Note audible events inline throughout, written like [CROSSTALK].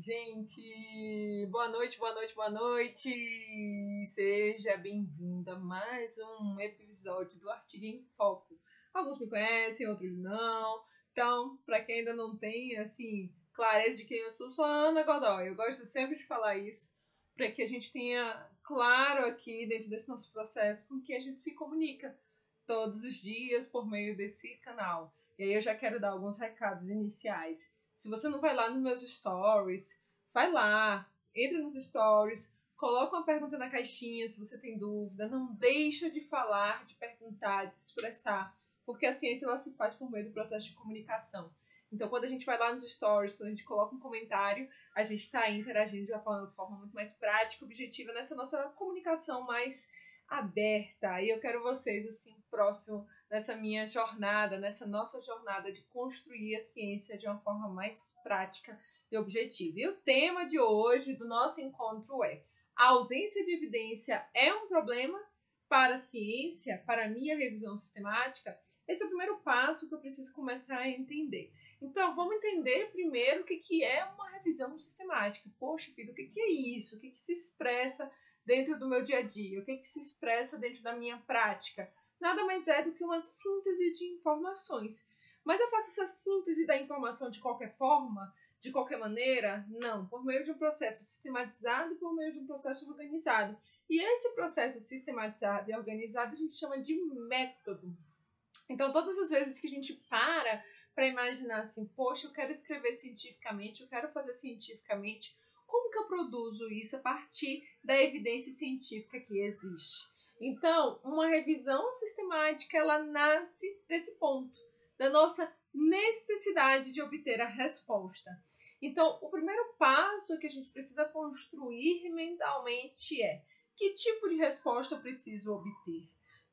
gente! Boa noite, boa noite, boa noite! Seja bem-vindo a mais um episódio do Artigo em Foco. Alguns me conhecem, outros não. Então, para quem ainda não tem, assim, clareza de quem eu sou, sou a Ana Godoy. Eu gosto sempre de falar isso, para que a gente tenha claro aqui, dentro desse nosso processo, com que a gente se comunica todos os dias por meio desse canal. E aí eu já quero dar alguns recados iniciais. Se você não vai lá nos meus stories, vai lá, entra nos stories, coloca uma pergunta na caixinha se você tem dúvida, não deixa de falar, de perguntar, de se expressar, porque a ciência ela se faz por meio do processo de comunicação. Então, quando a gente vai lá nos stories, quando a gente coloca um comentário, a gente está interagindo de uma forma, de forma muito mais prática, objetiva, nessa nossa comunicação mais aberta. E eu quero vocês, assim, próximo nessa minha jornada, nessa nossa jornada de construir a ciência de uma forma mais prática e objetiva. E o tema de hoje do nosso encontro é: a ausência de evidência é um problema para a ciência, para a minha revisão sistemática? Esse é o primeiro passo que eu preciso começar a entender. Então, vamos entender primeiro o que, que é uma revisão sistemática. Poxa vida, o que, que é isso? O que, que se expressa dentro do meu dia a dia? O que, que se expressa dentro da minha prática? Nada mais é do que uma síntese de informações. Mas eu faço essa síntese da informação de qualquer forma, de qualquer maneira? Não, por meio de um processo sistematizado por meio de um processo organizado. E esse processo sistematizado e organizado a gente chama de método. Então, todas as vezes que a gente para para imaginar assim, poxa, eu quero escrever cientificamente, eu quero fazer cientificamente, como que eu produzo isso a partir da evidência científica que existe? Então, uma revisão sistemática ela nasce desse ponto, da nossa necessidade de obter a resposta. Então, o primeiro passo que a gente precisa construir mentalmente é: que tipo de resposta eu preciso obter?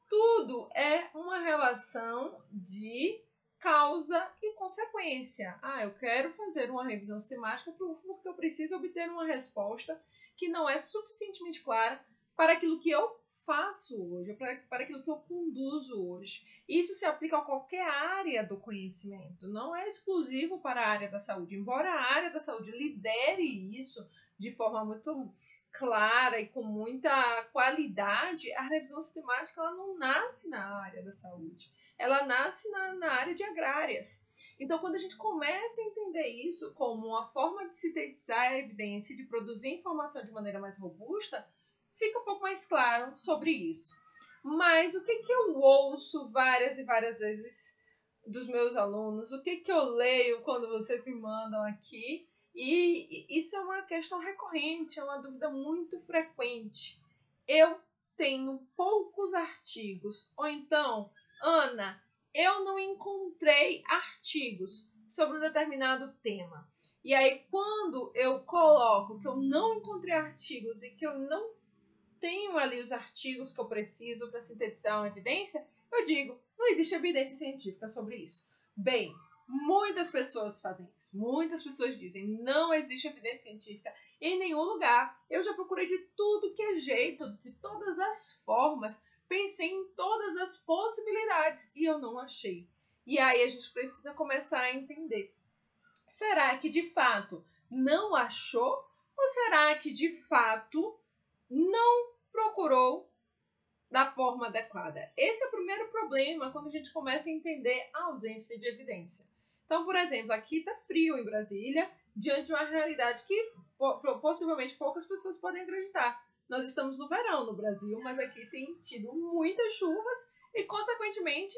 Tudo é uma relação de causa e consequência. Ah, eu quero fazer uma revisão sistemática porque eu preciso obter uma resposta que não é suficientemente clara para aquilo que eu faço hoje, para, para aquilo que eu conduzo hoje. Isso se aplica a qualquer área do conhecimento, não é exclusivo para a área da saúde. Embora a área da saúde lidere isso de forma muito clara e com muita qualidade, a revisão sistemática ela não nasce na área da saúde, ela nasce na, na área de agrárias. Então, quando a gente começa a entender isso como uma forma de sintetizar a evidência, de produzir informação de maneira mais robusta, fica um pouco mais claro sobre isso. Mas o que, que eu ouço várias e várias vezes dos meus alunos, o que, que eu leio quando vocês me mandam aqui, e isso é uma questão recorrente, é uma dúvida muito frequente. Eu tenho poucos artigos, ou então, Ana, eu não encontrei artigos sobre um determinado tema. E aí, quando eu coloco que eu não encontrei artigos e que eu não tenho ali os artigos que eu preciso para sintetizar uma evidência, eu digo, não existe evidência científica sobre isso. Bem, muitas pessoas fazem isso. Muitas pessoas dizem, não existe evidência científica em nenhum lugar. Eu já procurei de tudo que é jeito, de todas as formas, pensei em todas as possibilidades e eu não achei. E aí a gente precisa começar a entender. Será que de fato não achou? Ou será que de fato não procurou da forma adequada. Esse é o primeiro problema quando a gente começa a entender a ausência de evidência. Então, por exemplo, aqui está frio em Brasília, diante de uma realidade que possivelmente poucas pessoas podem acreditar. Nós estamos no verão no Brasil, mas aqui tem tido muitas chuvas e, consequentemente,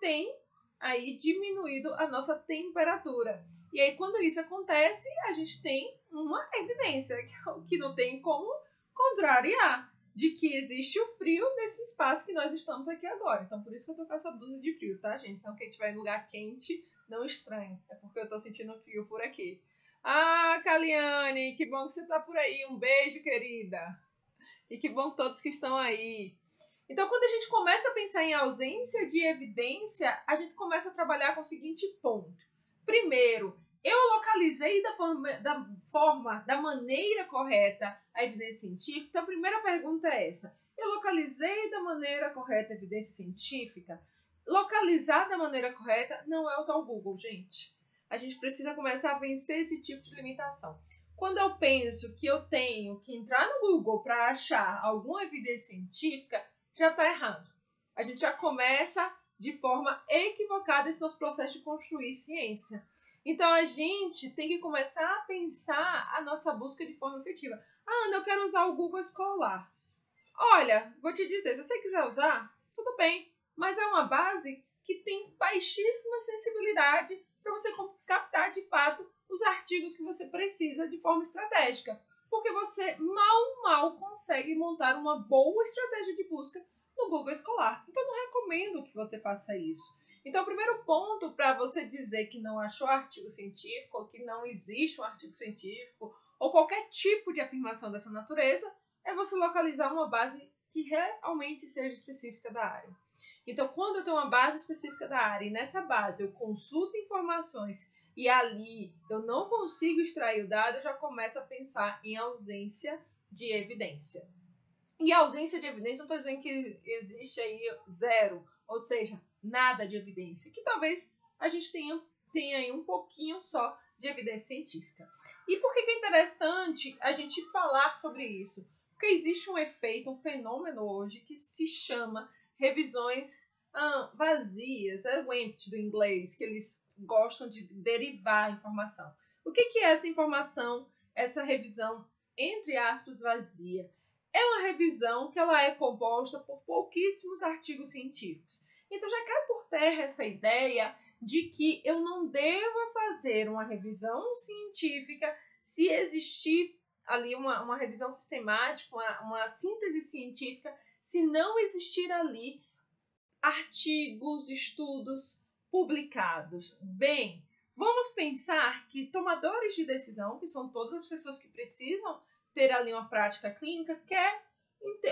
tem aí diminuído a nossa temperatura. E aí, quando isso acontece, a gente tem uma evidência [LAUGHS] que não tem como contrariar de que existe o frio nesse espaço que nós estamos aqui agora. Então, por isso que eu tô com essa blusa de frio, tá, gente? Senão quem estiver em lugar quente, não estranhe. É porque eu tô sentindo frio por aqui. Ah, Kaliane, que bom que você tá por aí. Um beijo, querida. E que bom que todos que estão aí. Então, quando a gente começa a pensar em ausência de evidência, a gente começa a trabalhar com o seguinte ponto. Primeiro, eu localizei da forma, da forma, da maneira correta a evidência científica. Então, a primeira pergunta é essa. Eu localizei da maneira correta a evidência científica? Localizar da maneira correta não é usar o Google, gente. A gente precisa começar a vencer esse tipo de limitação. quando eu penso que eu tenho que entrar no Google para achar alguma evidência científica, já está errado. A gente já começa de forma equivocada esse nosso processo de construir ciência. Então a gente tem que começar a pensar a nossa busca de forma efetiva. Ah, Ana, eu quero usar o Google Escolar. Olha, vou te dizer, se você quiser usar, tudo bem, mas é uma base que tem baixíssima sensibilidade para você captar de fato os artigos que você precisa de forma estratégica, porque você mal, mal consegue montar uma boa estratégia de busca no Google Escolar. Então, não recomendo que você faça isso. Então, o primeiro ponto para você dizer que não achou artigo científico, ou que não existe um artigo científico, ou qualquer tipo de afirmação dessa natureza, é você localizar uma base que realmente seja específica da área. Então, quando eu tenho uma base específica da área e nessa base eu consulto informações e ali eu não consigo extrair o dado, eu já começo a pensar em ausência de evidência. E ausência de evidência, não estou dizendo que existe aí zero, ou seja, nada de evidência, que talvez a gente tenha, tenha aí um pouquinho só de evidência científica. E por que, que é interessante a gente falar sobre isso? Porque existe um efeito, um fenômeno hoje que se chama revisões ah, vazias, é o empty do inglês, que eles gostam de derivar a informação. O que, que é essa informação, essa revisão, entre aspas, vazia? É uma revisão que ela é composta por pouquíssimos artigos científicos. Então já cai por terra essa ideia de que eu não deva fazer uma revisão científica se existir ali uma, uma revisão sistemática, uma, uma síntese científica, se não existir ali artigos, estudos publicados. Bem, vamos pensar que tomadores de decisão, que são todas as pessoas que precisam ter ali uma prática clínica, quer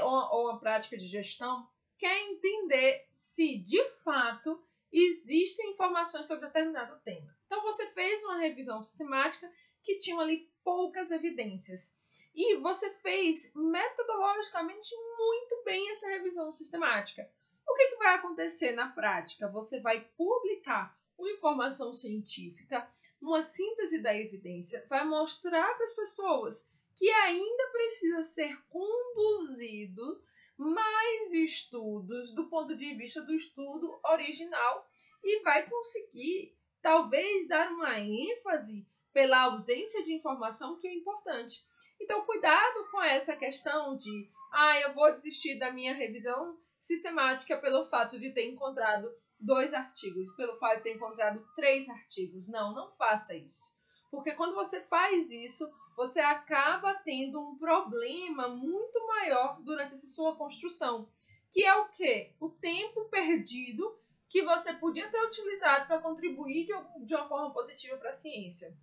ou uma prática de gestão, quer entender se de fato existem informações sobre determinado tema. Então você fez uma revisão sistemática que tinha ali poucas evidências. E você fez metodologicamente muito bem essa revisão sistemática. O que, que vai acontecer na prática? Você vai publicar uma informação científica, uma síntese da evidência, vai mostrar para as pessoas que ainda precisa ser conduzido mais estudos do ponto de vista do estudo original e vai conseguir talvez dar uma ênfase pela ausência de informação que é importante. Então, cuidado com essa questão de, ah, eu vou desistir da minha revisão sistemática pelo fato de ter encontrado dois artigos, pelo fato de ter encontrado três artigos. Não, não faça isso. Porque quando você faz isso, você acaba tendo um problema muito maior durante essa sua construção, que é o quê? O tempo perdido que você podia ter utilizado para contribuir de, de uma forma positiva para a ciência.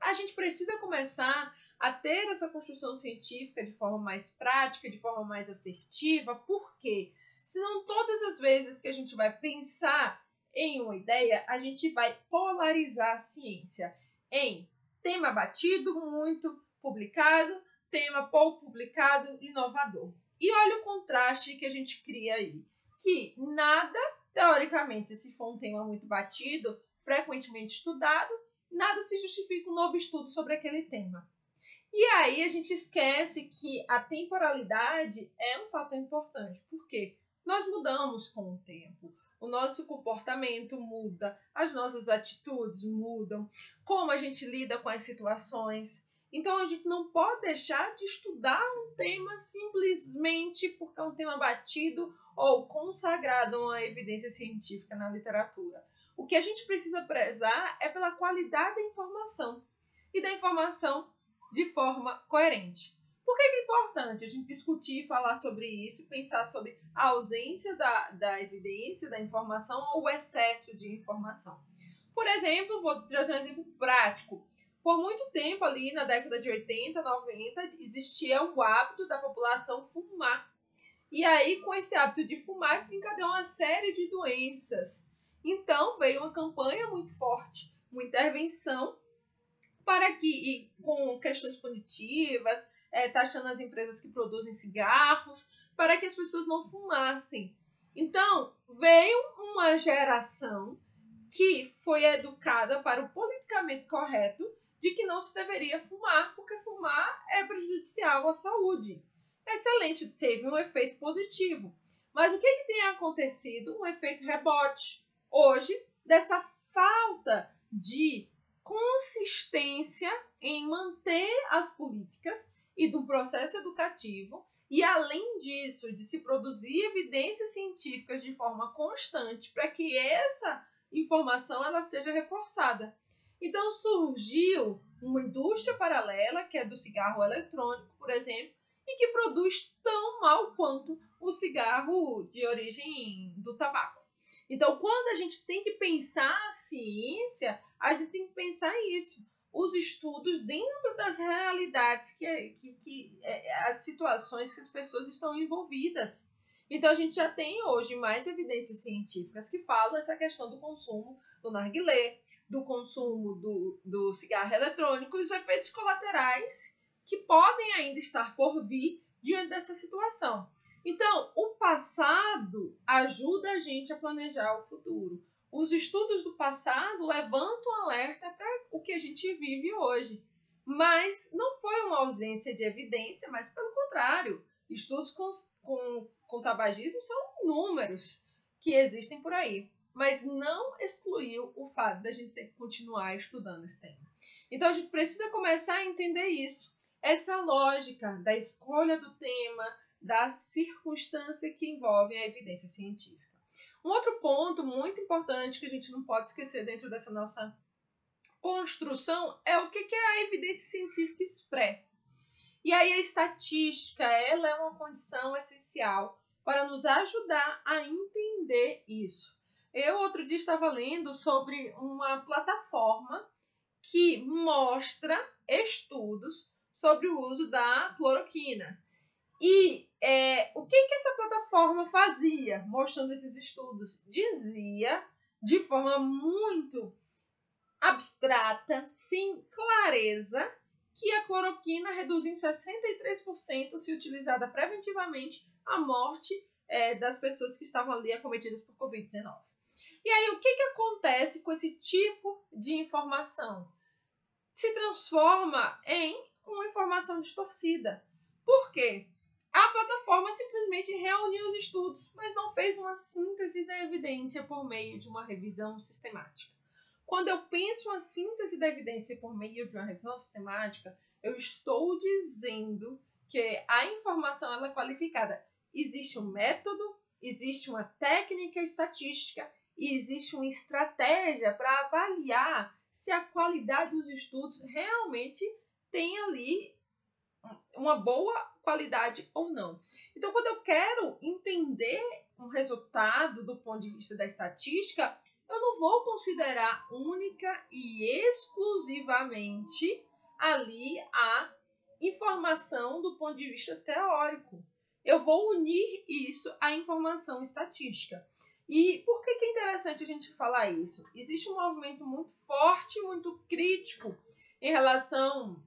A gente precisa começar a ter essa construção científica de forma mais prática, de forma mais assertiva, por quê? Senão, todas as vezes que a gente vai pensar em uma ideia, a gente vai polarizar a ciência em tema batido, muito publicado, tema pouco publicado, inovador. E olha o contraste que a gente cria aí. Que nada, teoricamente, se for um tema muito batido, frequentemente estudado, nada se justifica um novo estudo sobre aquele tema. E aí a gente esquece que a temporalidade é um fator importante. Por quê? Nós mudamos com o tempo. O nosso comportamento muda, as nossas atitudes mudam, como a gente lida com as situações. Então a gente não pode deixar de estudar um tema simplesmente porque é um tema batido ou consagrado a uma evidência científica na literatura. O que a gente precisa prezar é pela qualidade da informação e da informação de forma coerente. Por que é importante a gente discutir, falar sobre isso, pensar sobre a ausência da, da evidência, da informação ou o excesso de informação? Por exemplo, vou trazer um exemplo prático. Por muito tempo, ali na década de 80, 90, existia o hábito da população fumar. E aí, com esse hábito de fumar, desencadeou uma série de doenças. Então, veio uma campanha muito forte, uma intervenção para que, e com questões punitivas, é, taxando as empresas que produzem cigarros, para que as pessoas não fumassem. Então, veio uma geração que foi educada para o politicamente correto de que não se deveria fumar, porque fumar é prejudicial à saúde. Excelente, teve um efeito positivo. Mas o que, que tem acontecido? Um efeito rebote. Hoje, dessa falta de consistência em manter as políticas e do processo educativo, e além disso, de se produzir evidências científicas de forma constante para que essa informação ela seja reforçada. Então surgiu uma indústria paralela, que é do cigarro eletrônico, por exemplo, e que produz tão mal quanto o cigarro de origem do tabaco. Então, quando a gente tem que pensar a ciência, a gente tem que pensar isso. Os estudos dentro das realidades, que, que, que é, as situações que as pessoas estão envolvidas. Então, a gente já tem hoje mais evidências científicas que falam essa questão do consumo do narguilé, do consumo do, do cigarro eletrônico e os efeitos colaterais que podem ainda estar por vir diante dessa situação. Então, o passado ajuda a gente a planejar o futuro. Os estudos do passado levantam alerta para o que a gente vive hoje. Mas não foi uma ausência de evidência, mas pelo contrário. Estudos com, com, com tabagismo são números que existem por aí mas não excluiu o fato da gente ter que continuar estudando esse tema. Então a gente precisa começar a entender isso, essa lógica da escolha do tema, da circunstância que envolve a evidência científica. Um outro ponto muito importante que a gente não pode esquecer dentro dessa nossa construção é o que a evidência científica expressa. E aí a estatística, ela é uma condição essencial para nos ajudar a entender isso. Eu outro dia estava lendo sobre uma plataforma que mostra estudos sobre o uso da cloroquina. E é, o que, que essa plataforma fazia mostrando esses estudos? Dizia de forma muito abstrata, sem clareza, que a cloroquina reduz em 63% se utilizada preventivamente a morte é, das pessoas que estavam ali acometidas por Covid-19. E aí, o que, que acontece com esse tipo de informação? Se transforma em uma informação distorcida. Por quê? A plataforma simplesmente reuniu os estudos, mas não fez uma síntese da evidência por meio de uma revisão sistemática. Quando eu penso uma síntese da evidência por meio de uma revisão sistemática, eu estou dizendo que a informação ela é qualificada. Existe um método, existe uma técnica estatística e existe uma estratégia para avaliar se a qualidade dos estudos realmente tem ali uma boa qualidade ou não. Então, quando eu quero entender um resultado do ponto de vista da estatística, eu não vou considerar única e exclusivamente ali a informação do ponto de vista teórico. Eu vou unir isso à informação estatística. E por que, é interessante a gente falar isso? Existe um movimento muito forte, muito crítico em relação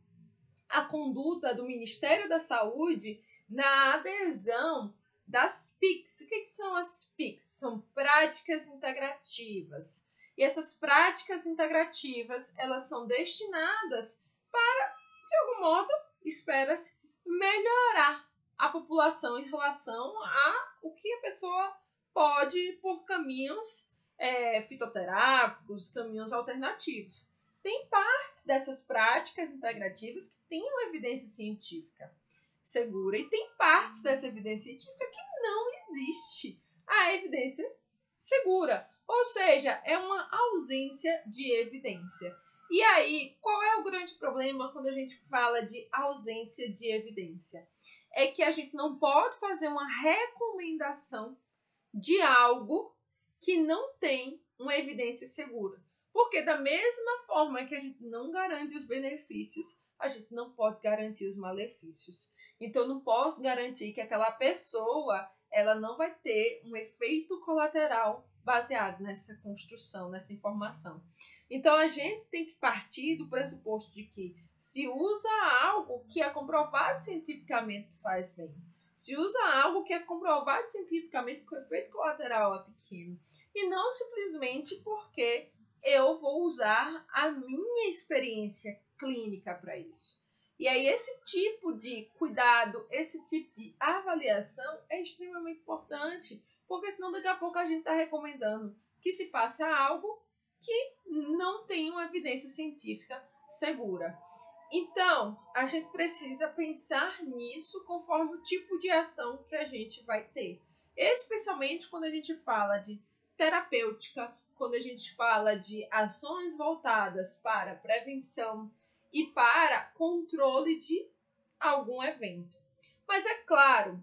à conduta do Ministério da Saúde na adesão das PICs. O que, que são as PICs? São práticas integrativas. E essas práticas integrativas, elas são destinadas para, de algum modo, espera-se, melhorar a população em relação a o que a pessoa pode por caminhos é, fitoterápicos, caminhos alternativos. Tem partes dessas práticas integrativas que têm uma evidência científica segura e tem partes dessa evidência científica que não existe a evidência segura. Ou seja, é uma ausência de evidência. E aí, qual é o grande problema quando a gente fala de ausência de evidência? É que a gente não pode fazer uma recomendação de algo que não tem uma evidência segura. Porque da mesma forma que a gente não garante os benefícios, a gente não pode garantir os malefícios. Então não posso garantir que aquela pessoa ela não vai ter um efeito colateral baseado nessa construção, nessa informação. Então a gente tem que partir do pressuposto de que se usa algo que é comprovado cientificamente que faz bem se usa algo que é comprovado cientificamente que o efeito colateral é pequeno. E não simplesmente porque eu vou usar a minha experiência clínica para isso. E aí, esse tipo de cuidado, esse tipo de avaliação é extremamente importante, porque senão daqui a pouco a gente está recomendando que se faça algo que não tem uma evidência científica segura. Então, a gente precisa pensar nisso conforme o tipo de ação que a gente vai ter. Especialmente quando a gente fala de terapêutica, quando a gente fala de ações voltadas para prevenção e para controle de algum evento. Mas é claro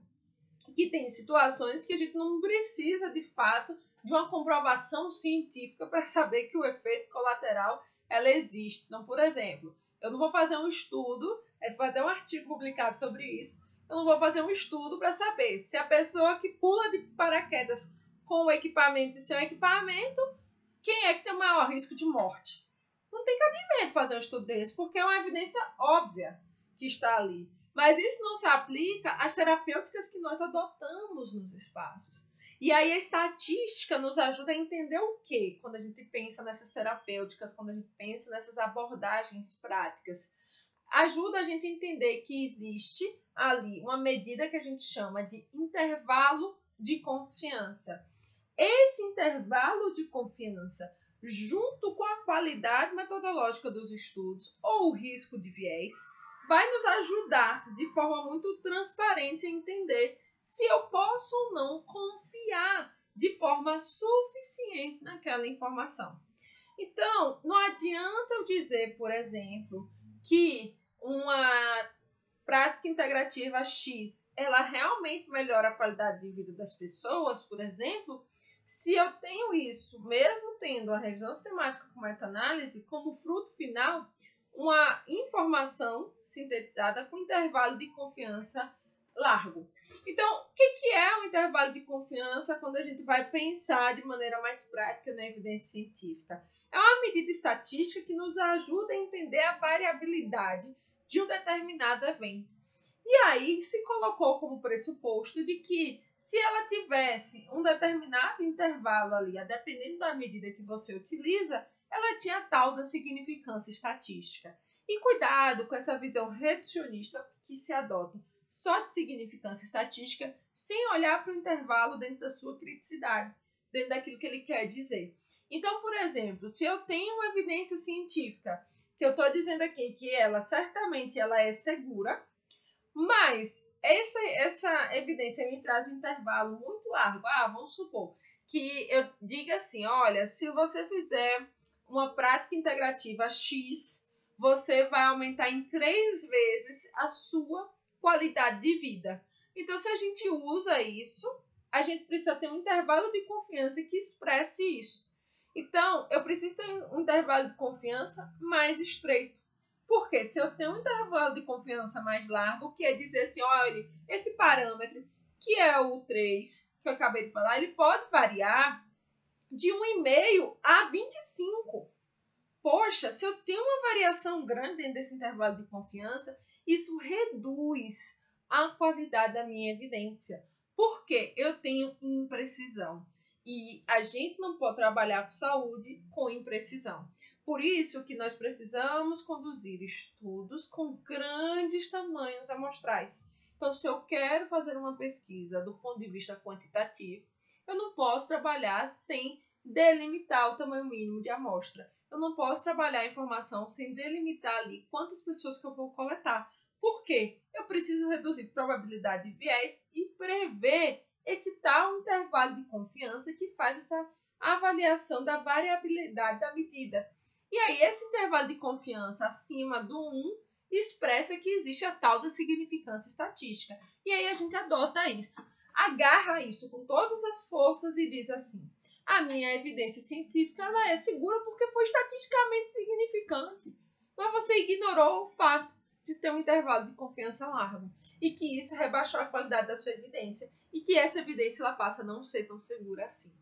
que tem situações que a gente não precisa de fato de uma comprovação científica para saber que o efeito colateral ela existe. Então, por exemplo, eu não vou fazer um estudo, é, foi até um artigo publicado sobre isso. Eu não vou fazer um estudo para saber se a pessoa que pula de paraquedas com o equipamento e sem equipamento, quem é que tem o maior risco de morte? Não tem cabimento fazer um estudo desse, porque é uma evidência óbvia que está ali. Mas isso não se aplica às terapêuticas que nós adotamos nos espaços. E aí a estatística nos ajuda a entender o que quando a gente pensa nessas terapêuticas, quando a gente pensa nessas abordagens práticas. Ajuda a gente a entender que existe ali uma medida que a gente chama de intervalo de confiança. Esse intervalo de confiança junto com a qualidade metodológica dos estudos ou o risco de viés, vai nos ajudar de forma muito transparente a entender se eu posso ou não confiar de forma suficiente naquela informação. Então, não adianta eu dizer, por exemplo, que uma prática integrativa X, ela realmente melhora a qualidade de vida das pessoas, por exemplo, se eu tenho isso, mesmo tendo a revisão sistemática com meta-análise, como fruto final, uma informação sintetizada com intervalo de confiança largo. Então, o que, é um intervalo de confiança quando a gente vai pensar de maneira mais prática na evidência científica? É uma medida estatística que nos ajuda a entender a variabilidade de um determinado evento. E aí se colocou como pressuposto de que se ela tivesse um determinado intervalo ali, dependendo da medida que você utiliza, ela tinha tal da significância estatística. E cuidado com essa visão reducionista que se adota só de significância estatística, sem olhar para o intervalo dentro da sua criticidade, dentro daquilo que ele quer dizer. Então, por exemplo, se eu tenho uma evidência científica que eu estou dizendo aqui que ela certamente ela é segura, mas essa, essa evidência me traz um intervalo muito largo. Ah, vamos supor que eu diga assim: olha, se você fizer uma prática integrativa X, você vai aumentar em três vezes a sua qualidade de vida. Então, se a gente usa isso, a gente precisa ter um intervalo de confiança que expresse isso. Então, eu preciso ter um intervalo de confiança mais estreito. Porque se eu tenho um intervalo de confiança mais largo, que é dizer assim, olha, esse parâmetro, que é o 3, que eu acabei de falar, ele pode variar de 1,5 a 25. Poxa, se eu tenho uma variação grande dentro desse intervalo de confiança, isso reduz a qualidade da minha evidência. Porque eu tenho imprecisão. E a gente não pode trabalhar com saúde com imprecisão. Por isso que nós precisamos conduzir estudos com grandes tamanhos amostrais. Então, se eu quero fazer uma pesquisa do ponto de vista quantitativo, eu não posso trabalhar sem delimitar o tamanho mínimo de amostra. Eu não posso trabalhar a informação sem delimitar ali quantas pessoas que eu vou coletar. Por quê? Eu preciso reduzir probabilidade de viés e prever esse tal intervalo de confiança que faz essa avaliação da variabilidade da medida. E aí, esse intervalo de confiança acima do 1 expressa que existe a tal da significância estatística. E aí a gente adota isso, agarra isso com todas as forças e diz assim: a minha evidência científica ela é segura porque foi estatisticamente significante. Mas você ignorou o fato de ter um intervalo de confiança largo e que isso rebaixou a qualidade da sua evidência e que essa evidência ela passa a não ser tão segura assim.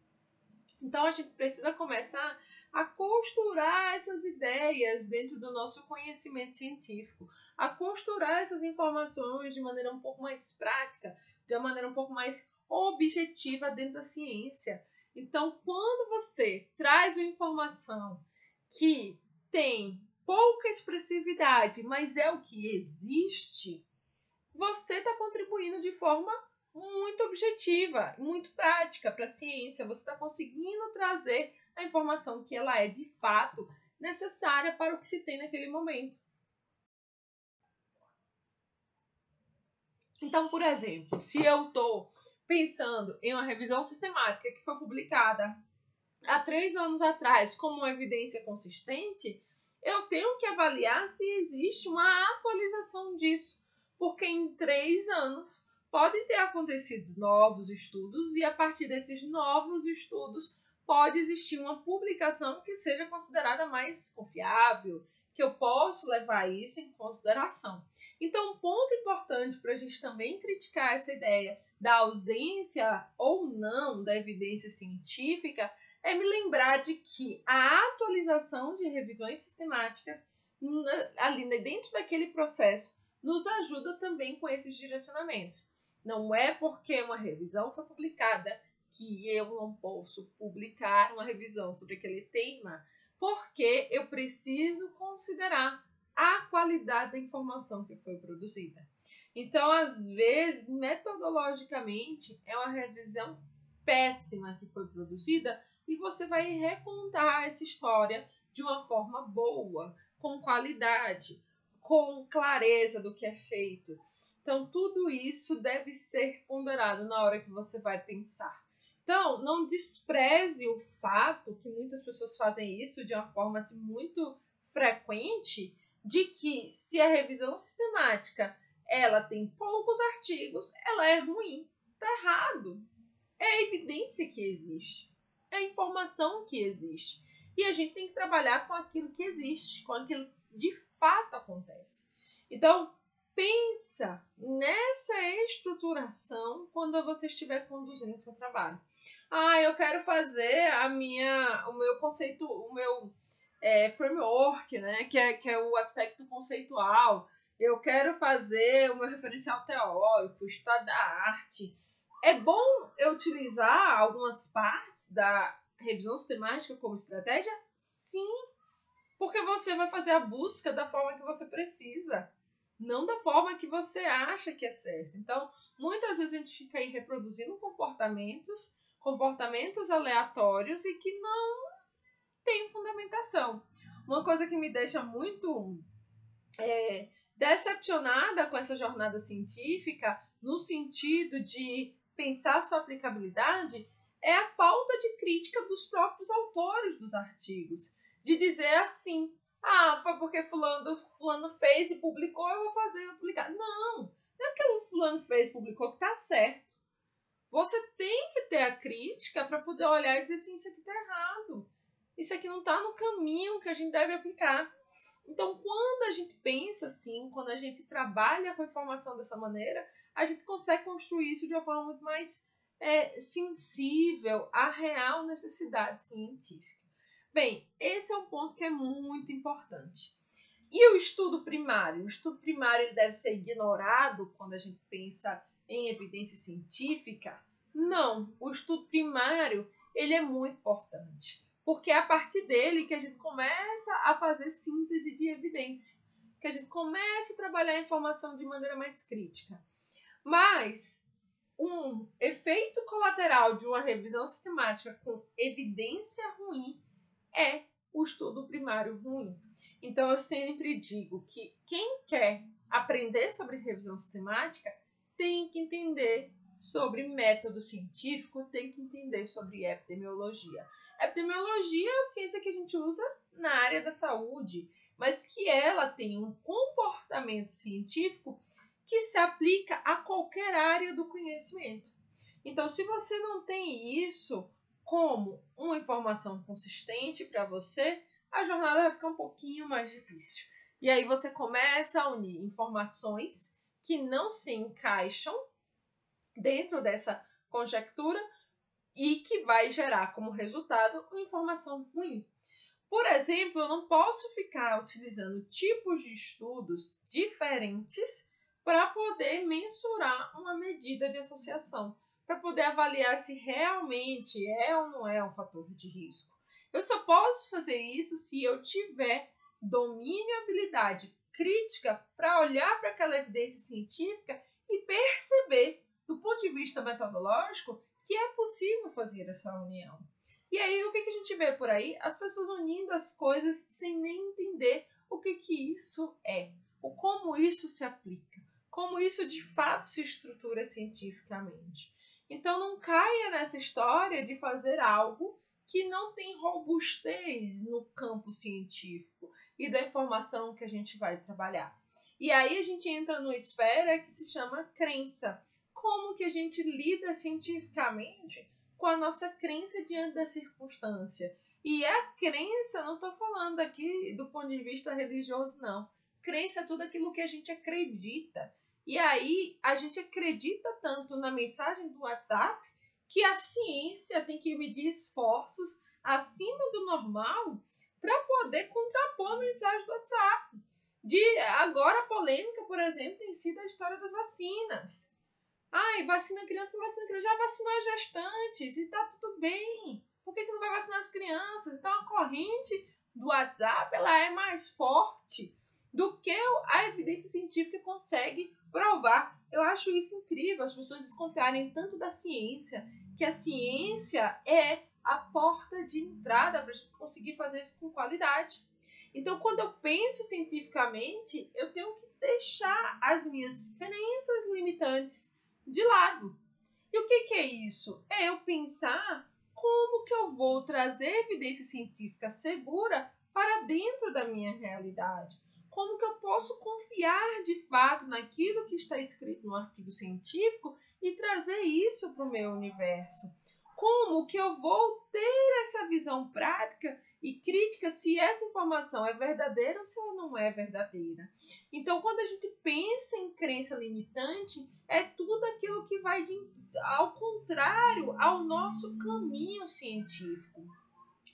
Então a gente precisa começar a costurar essas ideias dentro do nosso conhecimento científico, a costurar essas informações de maneira um pouco mais prática, de uma maneira um pouco mais objetiva dentro da ciência. Então, quando você traz uma informação que tem pouca expressividade, mas é o que existe, você está contribuindo de forma muito objetiva, muito prática para a ciência. Você está conseguindo trazer a informação que ela é de fato necessária para o que se tem naquele momento. Então, por exemplo, se eu estou pensando em uma revisão sistemática que foi publicada há três anos atrás como evidência consistente, eu tenho que avaliar se existe uma atualização disso, porque em três anos podem ter acontecido novos estudos e a partir desses novos estudos pode existir uma publicação que seja considerada mais confiável, que eu posso levar isso em consideração. Então, um ponto importante para a gente também criticar essa ideia da ausência ou não da evidência científica é me lembrar de que a atualização de revisões sistemáticas ali dentro daquele processo nos ajuda também com esses direcionamentos. Não é porque uma revisão foi publicada que eu não posso publicar uma revisão sobre aquele tema, porque eu preciso considerar a qualidade da informação que foi produzida. Então, às vezes, metodologicamente, é uma revisão péssima que foi produzida e você vai recontar essa história de uma forma boa, com qualidade, com clareza do que é feito. Então, tudo isso deve ser ponderado na hora que você vai pensar. Então, não despreze o fato que muitas pessoas fazem isso de uma forma assim, muito frequente, de que se a revisão sistemática ela tem poucos artigos, ela é ruim. Tá errado. É a evidência que existe. É a informação que existe. E a gente tem que trabalhar com aquilo que existe, com aquilo que de fato acontece. Então, pensa nessa estruturação quando você estiver conduzindo seu trabalho. Ah, eu quero fazer a minha, o meu conceito, o meu é, framework, né? Que é, que é o aspecto conceitual. Eu quero fazer o meu referencial teórico, estudar da arte. É bom eu utilizar algumas partes da revisão sistemática como estratégia? Sim, porque você vai fazer a busca da forma que você precisa não da forma que você acha que é certo. Então, muitas vezes a gente fica aí reproduzindo comportamentos, comportamentos aleatórios e que não tem fundamentação. Uma coisa que me deixa muito é, decepcionada com essa jornada científica, no sentido de pensar sua aplicabilidade, é a falta de crítica dos próprios autores dos artigos. De dizer assim, ah, foi porque fulano, fulano fez e publicou, eu vou fazer e publicar. Não, não é porque o fulano fez e publicou que tá certo. Você tem que ter a crítica para poder olhar e dizer assim, isso aqui tá errado. Isso aqui não tá no caminho que a gente deve aplicar. Então, quando a gente pensa assim, quando a gente trabalha com a informação dessa maneira, a gente consegue construir isso de uma forma muito mais é, sensível à real necessidade científica. Bem, esse é um ponto que é muito importante. E o estudo primário? O estudo primário ele deve ser ignorado quando a gente pensa em evidência científica? Não, o estudo primário ele é muito importante, porque é a partir dele que a gente começa a fazer síntese de evidência, que a gente começa a trabalhar a informação de maneira mais crítica. Mas um efeito colateral de uma revisão sistemática com evidência ruim é o estudo primário ruim. Então eu sempre digo que quem quer aprender sobre revisão sistemática tem que entender sobre método científico, tem que entender sobre epidemiologia. Epidemiologia é a ciência que a gente usa na área da saúde, mas que ela tem um comportamento científico que se aplica a qualquer área do conhecimento. Então, se você não tem isso, como uma informação consistente para você, a jornada vai ficar um pouquinho mais difícil. E aí você começa a unir informações que não se encaixam dentro dessa conjectura e que vai gerar como resultado uma informação ruim. Por exemplo, eu não posso ficar utilizando tipos de estudos diferentes para poder mensurar uma medida de associação para poder avaliar se realmente é ou não é um fator de risco. Eu só posso fazer isso se eu tiver domínio e habilidade crítica para olhar para aquela evidência científica e perceber, do ponto de vista metodológico, que é possível fazer essa união. E aí, o que, que a gente vê por aí? As pessoas unindo as coisas sem nem entender o que, que isso é, o como isso se aplica, como isso de fato se estrutura cientificamente. Então, não caia nessa história de fazer algo que não tem robustez no campo científico e da informação que a gente vai trabalhar. E aí a gente entra numa esfera que se chama crença. Como que a gente lida cientificamente com a nossa crença diante da circunstância? E a crença, não estou falando aqui do ponto de vista religioso, não. Crença é tudo aquilo que a gente acredita. E aí a gente acredita tanto na mensagem do WhatsApp que a ciência tem que medir esforços acima do normal para poder contrapor a mensagem do WhatsApp. De agora a polêmica, por exemplo, tem sido a história das vacinas. Ai, vacina criança, não vacina criança, já vacinou as gestantes e tá tudo bem. Por que, que não vai vacinar as crianças? Então a corrente do WhatsApp ela é mais forte do que a evidência científica consegue provar. Eu acho isso incrível, as pessoas desconfiarem tanto da ciência, que a ciência é a porta de entrada para conseguir fazer isso com qualidade. Então, quando eu penso cientificamente, eu tenho que deixar as minhas crenças limitantes de lado. E o que, que é isso? É eu pensar como que eu vou trazer evidência científica segura para dentro da minha realidade. Como que eu posso confiar de fato naquilo que está escrito no artigo científico e trazer isso para o meu universo? Como que eu vou ter essa visão prática e crítica se essa informação é verdadeira ou se ela não é verdadeira? Então, quando a gente pensa em crença limitante, é tudo aquilo que vai de, ao contrário ao nosso caminho científico.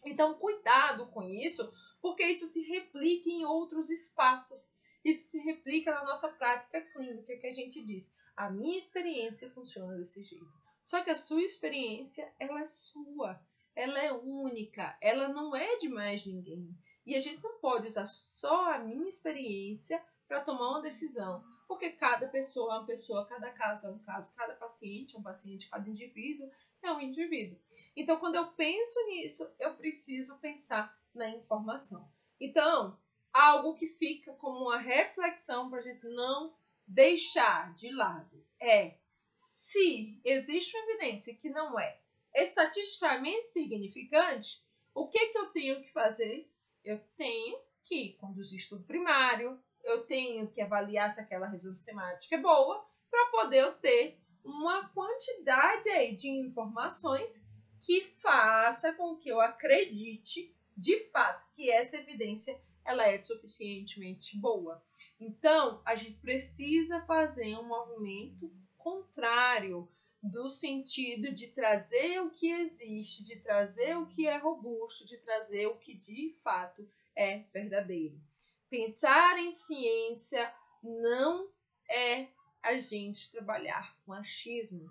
Então, cuidado com isso, porque isso se replica em outros espaços. Isso se replica na nossa prática clínica, que a gente diz: a minha experiência funciona desse jeito. Só que a sua experiência, ela é sua, ela é única, ela não é de mais ninguém. E a gente não pode usar só a minha experiência para tomar uma decisão, porque cada pessoa é uma pessoa, cada caso é um caso, cada paciente é um paciente, cada indivíduo é um indivíduo. Então, quando eu penso nisso, eu preciso pensar na informação. Então, algo que fica como uma reflexão para a gente não deixar de lado é se existe uma evidência que não é estatisticamente significante, o que, que eu tenho que fazer? Eu tenho que conduzir estudo primário, eu tenho que avaliar se aquela revisão sistemática é boa, para poder ter uma quantidade aí de informações que faça com que eu acredite de fato que essa evidência ela é suficientemente boa. Então, a gente precisa fazer um movimento contrário do sentido de trazer o que existe, de trazer o que é robusto, de trazer o que de fato é verdadeiro. Pensar em ciência não é a gente trabalhar com achismo,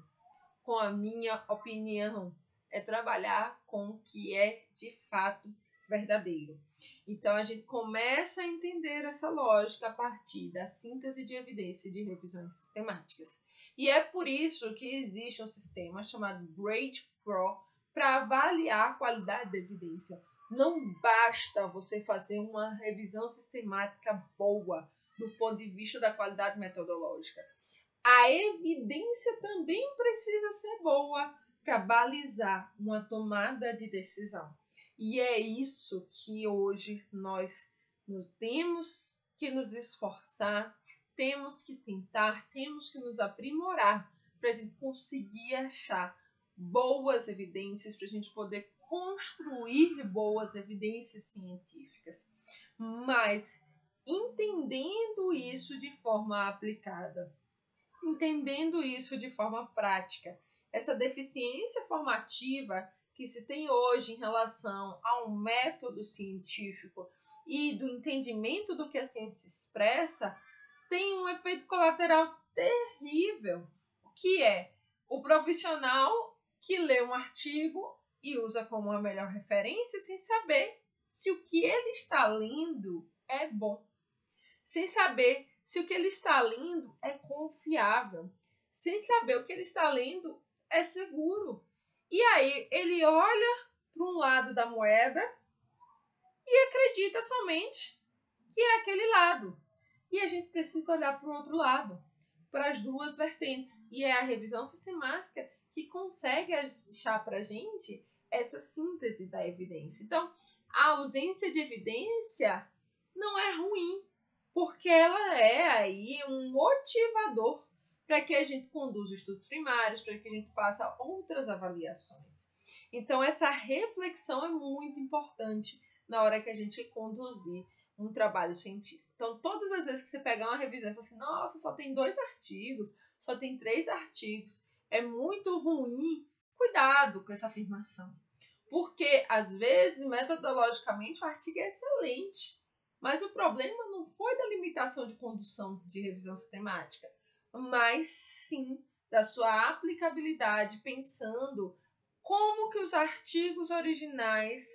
com a minha opinião, é trabalhar com o que é de fato verdadeiro. Então a gente começa a entender essa lógica a partir da síntese de evidência de revisões sistemáticas. E é por isso que existe um sistema chamado Grade Pro para avaliar a qualidade da evidência. Não basta você fazer uma revisão sistemática boa do ponto de vista da qualidade metodológica. A evidência também precisa ser boa para balizar uma tomada de decisão. E é isso que hoje nós temos que nos esforçar temos que tentar, temos que nos aprimorar para a gente conseguir achar boas evidências, para a gente poder construir boas evidências científicas. Mas entendendo isso de forma aplicada, entendendo isso de forma prática, essa deficiência formativa que se tem hoje em relação ao método científico e do entendimento do que a ciência expressa tem um efeito colateral terrível, que é? O profissional que lê um artigo e usa como a melhor referência sem saber se o que ele está lendo é bom, sem saber se o que ele está lendo é confiável, sem saber o que ele está lendo é seguro. E aí ele olha para um lado da moeda e acredita somente que é aquele lado. E a gente precisa olhar para o outro lado, para as duas vertentes. E é a revisão sistemática que consegue achar para a gente essa síntese da evidência. Então, a ausência de evidência não é ruim, porque ela é aí um motivador para que a gente conduza estudos primários, para que a gente faça outras avaliações. Então, essa reflexão é muito importante na hora que a gente conduzir um trabalho científico. Então, todas as vezes que você pegar uma revisão e fala assim, nossa, só tem dois artigos, só tem três artigos, é muito ruim, cuidado com essa afirmação. Porque, às vezes, metodologicamente, o artigo é excelente, mas o problema não foi da limitação de condução de revisão sistemática, mas sim da sua aplicabilidade, pensando como que os artigos originais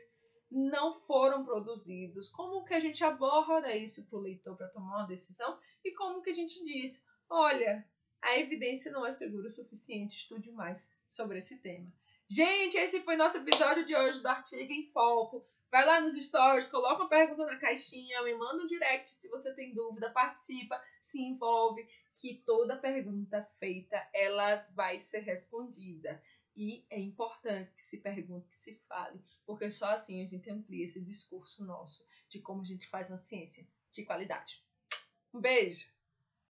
não foram produzidos, como que a gente aborda isso para o leitor para tomar uma decisão e como que a gente diz, olha, a evidência não é segura o suficiente, estude mais sobre esse tema. Gente, esse foi nosso episódio de hoje do Artigo em Foco. Vai lá nos stories, coloca uma pergunta na caixinha, me manda um direct se você tem dúvida, participa, se envolve, que toda pergunta feita ela vai ser respondida. E é importante que se pergunte, que se fale, porque só assim a gente amplia esse discurso nosso de como a gente faz uma ciência de qualidade. Um beijo!